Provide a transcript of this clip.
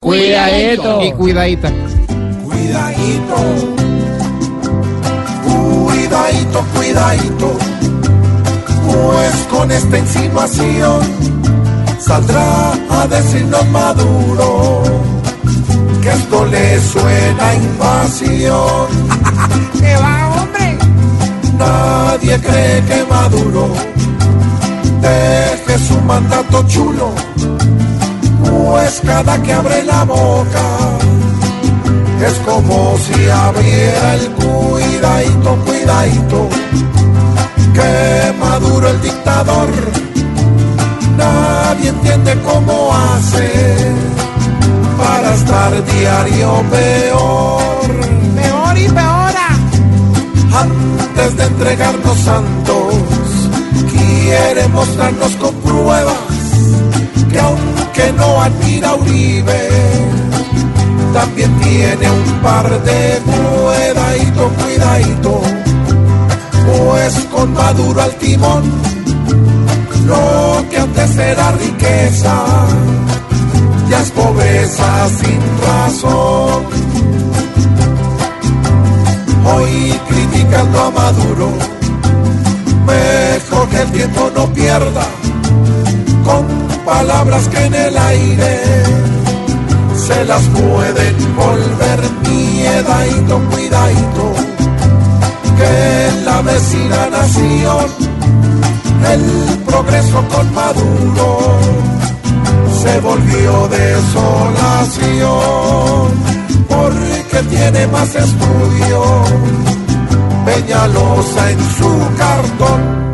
Cuidadito. Y cuidadita. Cuidadito. Cuidadito, cuidadito. Pues con esta insinuación saldrá a decirnos Maduro que esto le suena a invasión. ¿Qué va, hombre? Nadie cree que Maduro deje su mandato chulo, cada que abre la boca es como si abriera el cuidadito, cuidadito, que Maduro el dictador, nadie entiende cómo hace para estar diario peor. Peor y peora. Antes de entregarnos santos, quiere mostrarnos con pruebas aunque no admira a Uribe, también tiene un par de cuidadito, cuidadito, pues con Maduro al timón, lo que antes era riqueza, ya es pobreza sin razón. Hoy criticando a Maduro, mejor que el tiempo no pierda. Con palabras que en el aire se las pueden volver miedadito, cuidadito, que en la vecina nación el progreso con Maduro se volvió desolación porque tiene más estudio Peñalosa en su cartón